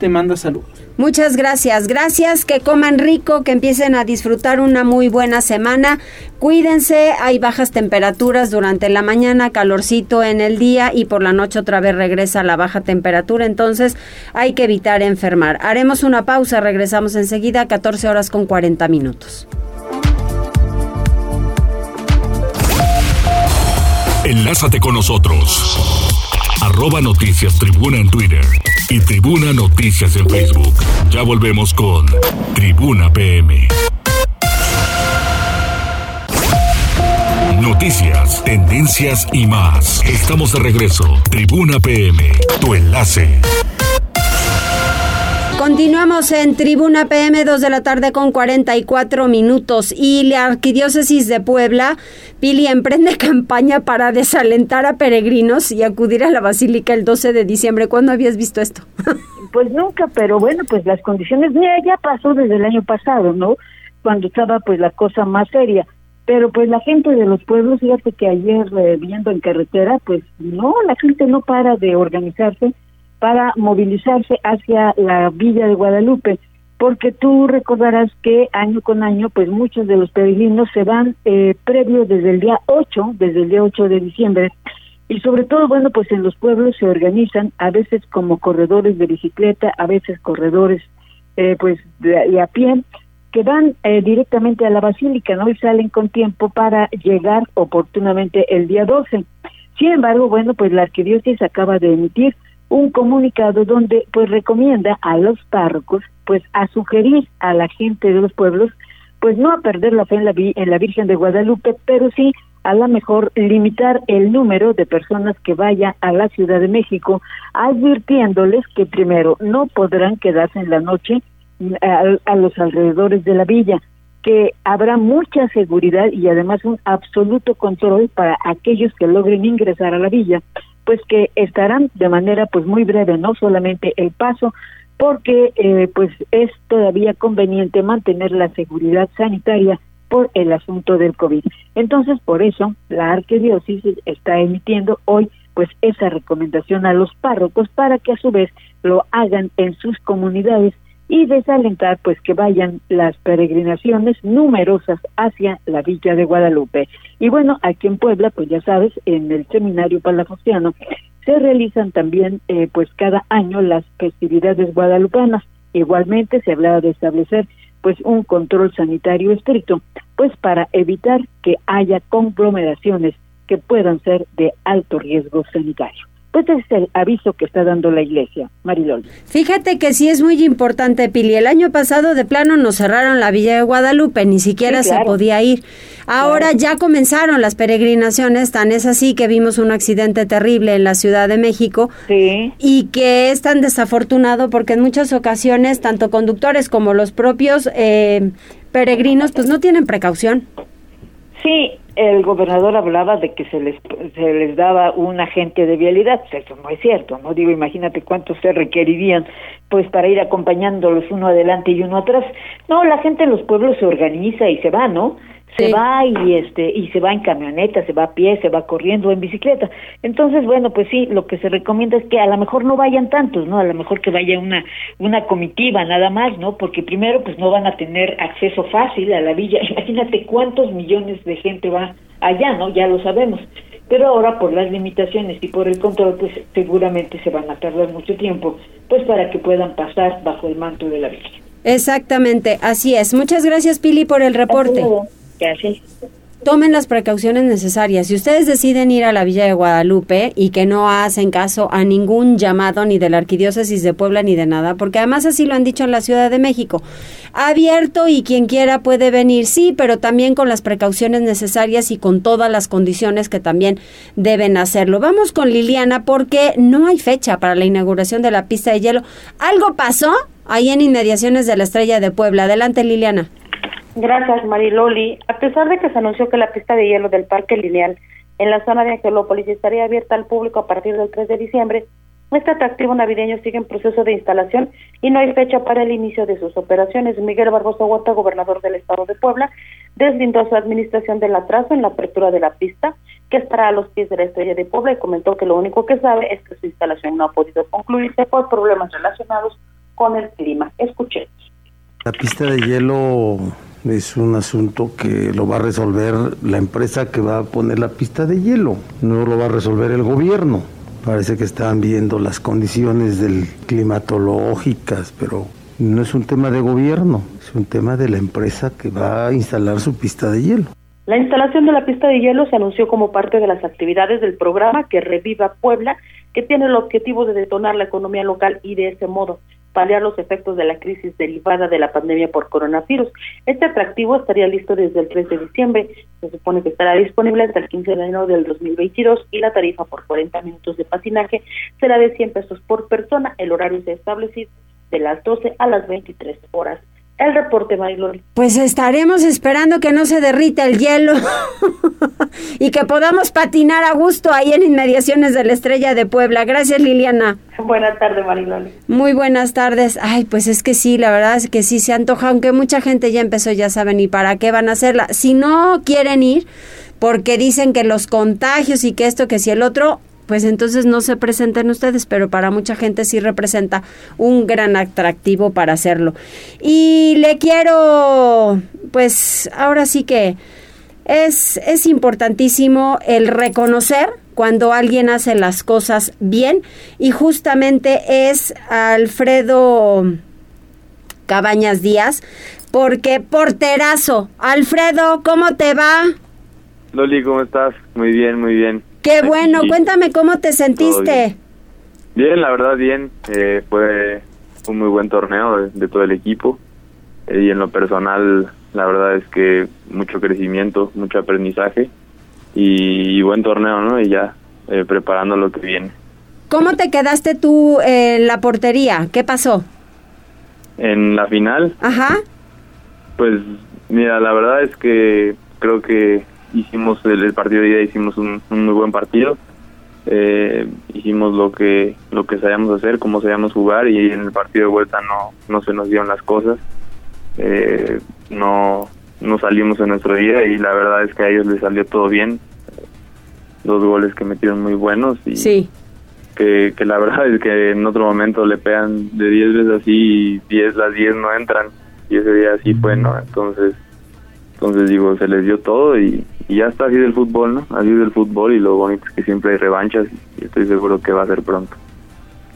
te manda saludos. Muchas gracias, gracias, que coman rico, que empiecen a disfrutar una muy buena semana. Cuídense, hay bajas temperaturas durante la mañana, calorcito en el día y por la noche otra vez regresa la baja temperatura, entonces hay que evitar enfermar. Haremos una pausa, regresamos enseguida, 14 horas con 40 minutos. Enlázate con nosotros. Arroba Noticias Tribuna en Twitter y Tribuna Noticias en Facebook. Ya volvemos con Tribuna PM. Noticias, tendencias y más. Estamos de regreso. Tribuna PM, tu enlace. Continuamos en Tribuna PM 2 de la tarde con 44 minutos y la Arquidiócesis de Puebla, Pili, emprende campaña para desalentar a peregrinos y acudir a la Basílica el 12 de diciembre. ¿Cuándo habías visto esto? pues nunca, pero bueno, pues las condiciones, ya pasó desde el año pasado, ¿no? Cuando estaba pues la cosa más seria. Pero pues la gente de los pueblos, fíjate que ayer eh, viendo en carretera, pues no, la gente no para de organizarse para movilizarse hacia la Villa de Guadalupe, porque tú recordarás que año con año, pues muchos de los peregrinos se van eh, previos desde el día 8, desde el día 8 de diciembre, y sobre todo, bueno, pues en los pueblos se organizan a veces como corredores de bicicleta, a veces corredores eh, pues de, a pie, que van eh, directamente a la basílica, ¿no? Y salen con tiempo para llegar oportunamente el día 12. Sin embargo, bueno, pues la arquidiócesis acaba de emitir un comunicado donde pues recomienda a los párrocos pues a sugerir a la gente de los pueblos pues no a perder la fe en la, en la Virgen de Guadalupe, pero sí a lo mejor limitar el número de personas que vaya a la Ciudad de México, advirtiéndoles que primero no podrán quedarse en la noche mm, a, a los alrededores de la villa, que habrá mucha seguridad y además un absoluto control para aquellos que logren ingresar a la villa pues que estarán de manera pues muy breve, no solamente el paso, porque eh, pues es todavía conveniente mantener la seguridad sanitaria por el asunto del COVID. Entonces, por eso la arquidiócesis está emitiendo hoy pues esa recomendación a los párrocos para que a su vez lo hagan en sus comunidades y desalentar pues que vayan las peregrinaciones numerosas hacia la Villa de Guadalupe. Y bueno, aquí en Puebla, pues ya sabes, en el seminario palafostiano se realizan también eh, pues cada año las festividades guadalupanas. Igualmente se hablaba de establecer pues un control sanitario estricto, pues para evitar que haya conglomeraciones que puedan ser de alto riesgo sanitario. Pues es el aviso que está dando la iglesia, Marilol. Fíjate que sí es muy importante, Pili. El año pasado de plano nos cerraron la Villa de Guadalupe, ni siquiera se podía ir. Ahora ya comenzaron las peregrinaciones, tan es así que vimos un accidente terrible en la Ciudad de México sí. y que es tan desafortunado porque en muchas ocasiones tanto conductores como los propios eh, peregrinos pues no tienen precaución. Sí, el gobernador hablaba de que se les, se les daba un agente de vialidad, pues eso no es cierto, no digo, imagínate cuántos se requerirían pues para ir acompañándolos uno adelante y uno atrás. No, la gente en los pueblos se organiza y se va, ¿no? Se va y este y se va en camioneta, se va a pie, se va corriendo en bicicleta. Entonces, bueno, pues sí, lo que se recomienda es que a lo mejor no vayan tantos, ¿no? A lo mejor que vaya una una comitiva nada más, ¿no? Porque primero pues no van a tener acceso fácil a la villa. Imagínate cuántos millones de gente va allá, ¿no? Ya lo sabemos. Pero ahora por las limitaciones y por el control, pues seguramente se van a tardar mucho tiempo, pues para que puedan pasar bajo el manto de la villa. Exactamente, así es. Muchas gracias Pili por el reporte. Tomen las precauciones necesarias. Si ustedes deciden ir a la Villa de Guadalupe y que no hacen caso a ningún llamado ni de la Arquidiócesis de Puebla ni de nada, porque además así lo han dicho en la Ciudad de México, abierto y quien quiera puede venir, sí, pero también con las precauciones necesarias y con todas las condiciones que también deben hacerlo. Vamos con Liliana porque no hay fecha para la inauguración de la pista de hielo. ¿Algo pasó ahí en inmediaciones de la Estrella de Puebla? Adelante, Liliana. Gracias, Mariloli. A pesar de que se anunció que la pista de hielo del Parque Lineal en la zona de Angelópolis estaría abierta al público a partir del 3 de diciembre, este atractivo navideño sigue en proceso de instalación y no hay fecha para el inicio de sus operaciones. Miguel Barbosa Huerta, gobernador del estado de Puebla, deslindó su administración del atraso en la apertura de la pista, que estará a los pies de la estrella de Puebla, y comentó que lo único que sabe es que su instalación no ha podido concluirse por problemas relacionados con el clima. Escuchemos. La pista de hielo es un asunto que lo va a resolver la empresa que va a poner la pista de hielo, no lo va a resolver el gobierno. Parece que están viendo las condiciones del climatológicas, pero no es un tema de gobierno, es un tema de la empresa que va a instalar su pista de hielo. La instalación de la pista de hielo se anunció como parte de las actividades del programa que reviva Puebla, que tiene el objetivo de detonar la economía local y de ese modo paliar los efectos de la crisis derivada de la pandemia por coronavirus. Este atractivo estaría listo desde el 3 de diciembre. Se supone que estará disponible hasta el 15 de enero del 2022 y la tarifa por 40 minutos de patinaje será de 100 pesos por persona. El horario se establecido de las 12 a las 23 horas el reporte, Mariloli. Pues estaremos esperando que no se derrita el hielo y que podamos patinar a gusto ahí en inmediaciones de la Estrella de Puebla. Gracias, Liliana. Buenas tardes, Mariloli. Muy buenas tardes. Ay, pues es que sí, la verdad es que sí se antoja, aunque mucha gente ya empezó, ya saben, ¿y para qué van a hacerla? Si no quieren ir, porque dicen que los contagios y que esto, que si el otro, pues entonces no se presenten ustedes, pero para mucha gente sí representa un gran atractivo para hacerlo. Y le quiero, pues ahora sí que es, es importantísimo el reconocer cuando alguien hace las cosas bien y justamente es Alfredo Cabañas Díaz, porque porterazo. Alfredo, ¿cómo te va? Loli, ¿cómo estás? Muy bien, muy bien. Qué bueno, cuéntame cómo te sentiste. Bien. la verdad bien, eh, fue un muy buen torneo de, todo el equipo eh, y en lo personal la verdad es que mucho crecimiento, mucho aprendizaje y, buen torneo, ¿no? Y ya eh, preparando lo que viene. ¿Cómo te quedaste tú en la portería? ¿Qué pasó? En la final. Ajá. Pues mira, la verdad es que creo que hicimos el, partido de ida hicimos un, muy buen partido. Eh, hicimos lo que lo que sabíamos hacer como sabíamos jugar y en el partido de vuelta no no se nos dieron las cosas. Eh, no no salimos en nuestro día y la verdad es que a ellos les salió todo bien. Dos goles que metieron muy buenos y sí. que, que la verdad es que en otro momento le pegan de 10 veces así y 10 las 10 no entran y ese día así fue no entonces entonces digo, se les dio todo y, ya está así del fútbol, ¿no? Así del fútbol y lo bonito es que siempre hay revanchas y estoy seguro que va a ser pronto.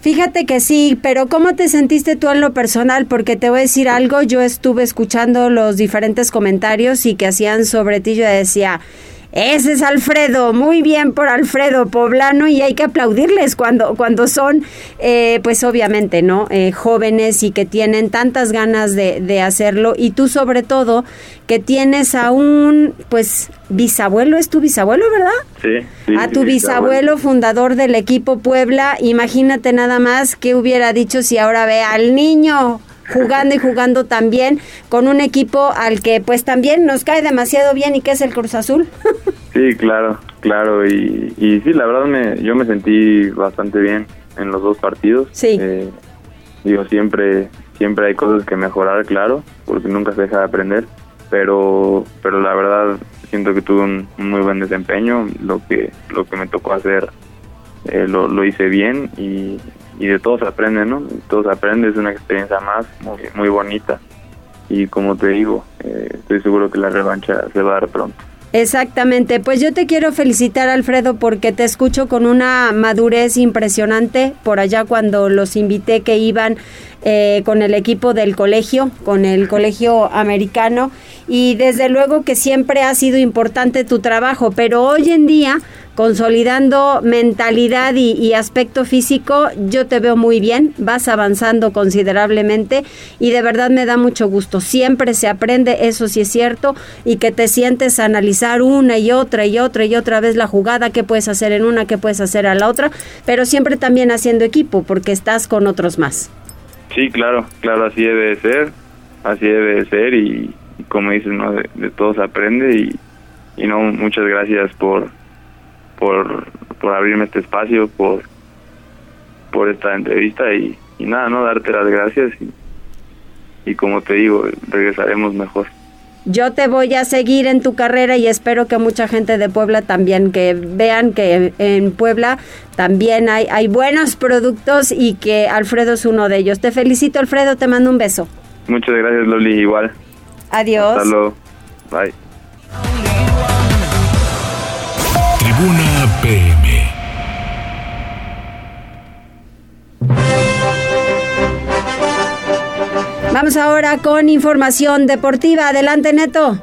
Fíjate que sí, pero ¿cómo te sentiste tú en lo personal? Porque te voy a decir algo, yo estuve escuchando los diferentes comentarios y que hacían sobre ti, yo decía, ese es Alfredo, muy bien por Alfredo Poblano y hay que aplaudirles cuando, cuando son, eh, pues obviamente, ¿no? Eh, jóvenes y que tienen tantas ganas de, de, hacerlo y tú sobre todo que tienes a un, pues, bisabuelo, es tu bisabuelo, ¿verdad? Sí. a tu bisabuelo, fundador del equipo Puebla, imagínate nada más qué hubiera dicho si ahora ve al niño jugando y jugando también con un equipo al que pues también nos cae demasiado bien y que es el Cruz Azul. sí, claro, claro. Y, y sí, la verdad me, yo me sentí bastante bien en los dos partidos. Sí. Eh, digo, siempre, siempre hay cosas que mejorar, claro, porque nunca se deja de aprender. Pero, pero la verdad siento que tuve un, muy buen desempeño. Lo que, lo que me tocó hacer eh, lo, lo hice bien y, y de todo se aprende, ¿no? Todo se aprende, es una experiencia más muy, muy bonita. Y como te digo, eh, estoy seguro que la revancha se va a dar pronto. Exactamente, pues yo te quiero felicitar Alfredo porque te escucho con una madurez impresionante por allá cuando los invité que iban eh, con el equipo del colegio, con el colegio americano y desde luego que siempre ha sido importante tu trabajo, pero hoy en día consolidando mentalidad y, aspecto físico, yo te veo muy bien, vas avanzando considerablemente y de verdad me da mucho gusto. Siempre se aprende, eso sí es cierto, y que te sientes a analizar una y otra y otra y otra vez la jugada, que puedes hacer en una, que puedes hacer a la otra, pero siempre también haciendo equipo, porque estás con otros más. Sí, claro, claro, así debe de ser, así debe de ser y, como dices, ¿no? de, de todo se aprende y, y no, muchas gracias por por, abrirme este espacio, por, por esta entrevista y, nada, no darte las gracias y, y como te digo, regresaremos mejor. Yo te voy a seguir en tu carrera y espero que mucha gente de Puebla también, que vean que en Puebla también hay, hay buenos productos y que Alfredo es uno de ellos. Te felicito, Alfredo, te mando un beso. Muchas gracias, Loli, igual. Adiós. Hasta luego. Bye. Tribuna PM. Vamos ahora con información deportiva. Adelante, Neto.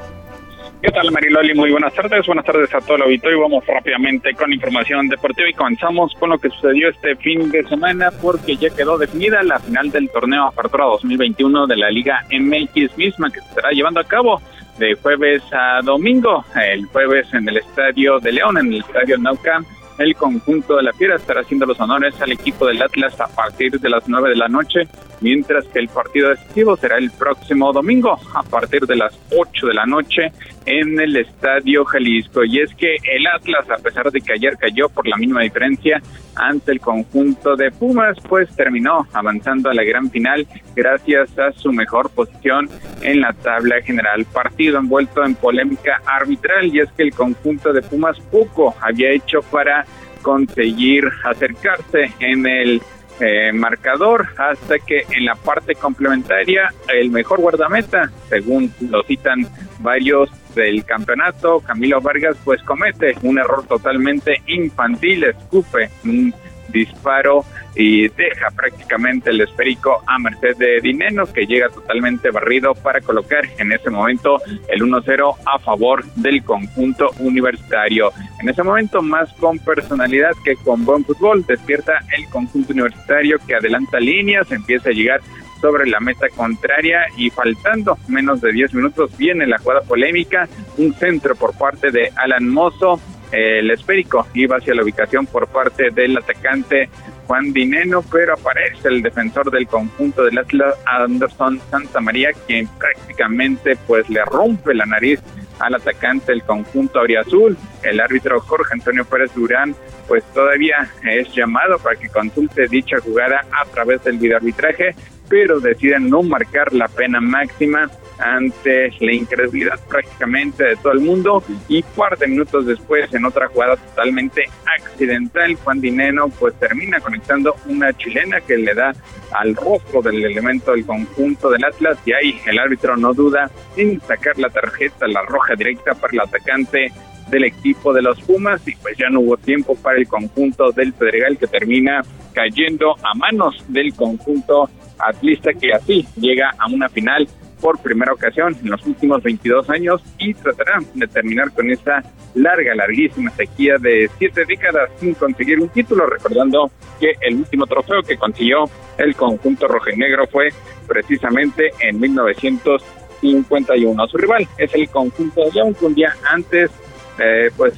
¿Qué tal, Mariloli? Muy buenas tardes. Buenas tardes a todo el auditorio. Vamos rápidamente con información deportiva y comenzamos con lo que sucedió este fin de semana porque ya quedó definida la final del torneo Apertura 2021 de la Liga MX misma que se estará llevando a cabo de jueves a domingo. El jueves en el Estadio de León, en el Estadio Naucam, el conjunto de la Fiera estará haciendo los honores al equipo del Atlas a partir de las 9 de la noche, mientras que el partido decisivo será el próximo domingo a partir de las 8 de la noche en el Estadio Jalisco. Y es que el Atlas, a pesar de que ayer cayó por la mínima diferencia ante el conjunto de Pumas, pues terminó avanzando a la gran final gracias a su mejor posición en la tabla general. Partido envuelto en polémica arbitral y es que el conjunto de Pumas poco había hecho para conseguir acercarse en el eh, marcador hasta que en la parte complementaria el mejor guardameta, según lo citan varios del campeonato, Camilo Vargas, pues comete un error totalmente infantil, escupe un disparo y deja prácticamente el esférico a merced de Dineno, que llega totalmente barrido para colocar en ese momento el 1-0 a favor del conjunto universitario. En ese momento, más con personalidad que con buen fútbol, despierta el conjunto universitario que adelanta líneas, empieza a llegar sobre la meta contraria y faltando menos de 10 minutos viene la jugada polémica, un centro por parte de Alan Mozo, el esférico iba hacia la ubicación por parte del atacante Juan Dineno, pero aparece el defensor del conjunto del Atlas, Anderson Santa María, quien prácticamente pues le rompe la nariz al atacante del conjunto Auriazul. El árbitro Jorge Antonio Pérez Durán pues todavía es llamado para que consulte dicha jugada a través del videoarbitraje, pero deciden no marcar la pena máxima ante la incredulidad prácticamente de todo el mundo. Y par de minutos después en otra jugada totalmente accidental Juan Dineno pues termina conectando una chilena que le da al rostro del elemento del conjunto del Atlas. Y ahí el árbitro no duda en sacar la tarjeta la roja directa para el atacante del equipo de los Pumas. Y pues ya no hubo tiempo para el conjunto del Pedregal que termina cayendo a manos del conjunto atlista que así llega a una final por primera ocasión en los últimos 22 años y tratará de terminar con esta larga, larguísima sequía de siete décadas sin conseguir un título, recordando que el último trofeo que consiguió el conjunto rojinegro fue precisamente en 1951. Su rival es el conjunto de León, un día antes, eh, pues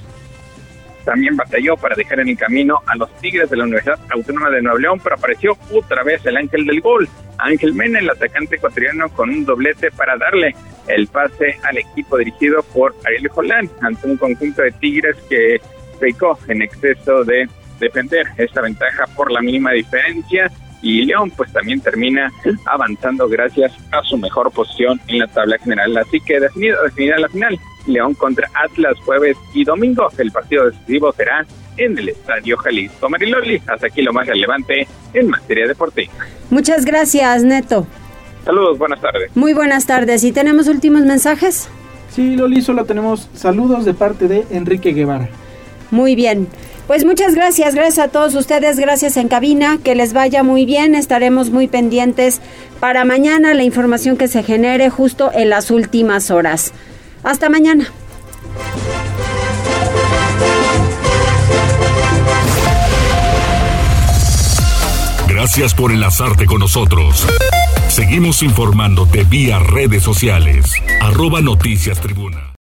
también batalló para dejar en el camino a los Tigres de la Universidad Autónoma de Nuevo León, pero apareció otra vez el ángel del gol Ángel Mena, el atacante ecuatoriano, con un doblete para darle el pase al equipo dirigido por Ariel Jolán ante un conjunto de Tigres que pecó en exceso de defender esta ventaja por la mínima diferencia y León pues también termina avanzando gracias a su mejor posición en la tabla general. Así que definido, definida la final, León contra Atlas jueves y domingo. El partido decisivo será en el Estadio Jalisco. Mariloli, hasta aquí lo más relevante en materia deportiva. Muchas gracias, Neto. Saludos, buenas tardes. Muy buenas tardes. ¿Y tenemos últimos mensajes? Sí, Loli, solo tenemos saludos de parte de Enrique Guevara. Muy bien. Pues muchas gracias, gracias a todos ustedes, gracias en cabina, que les vaya muy bien, estaremos muy pendientes para mañana la información que se genere justo en las últimas horas. Hasta mañana. Gracias por enlazarte con nosotros. Seguimos informándote vía redes sociales. Arroba Noticias Tribuna.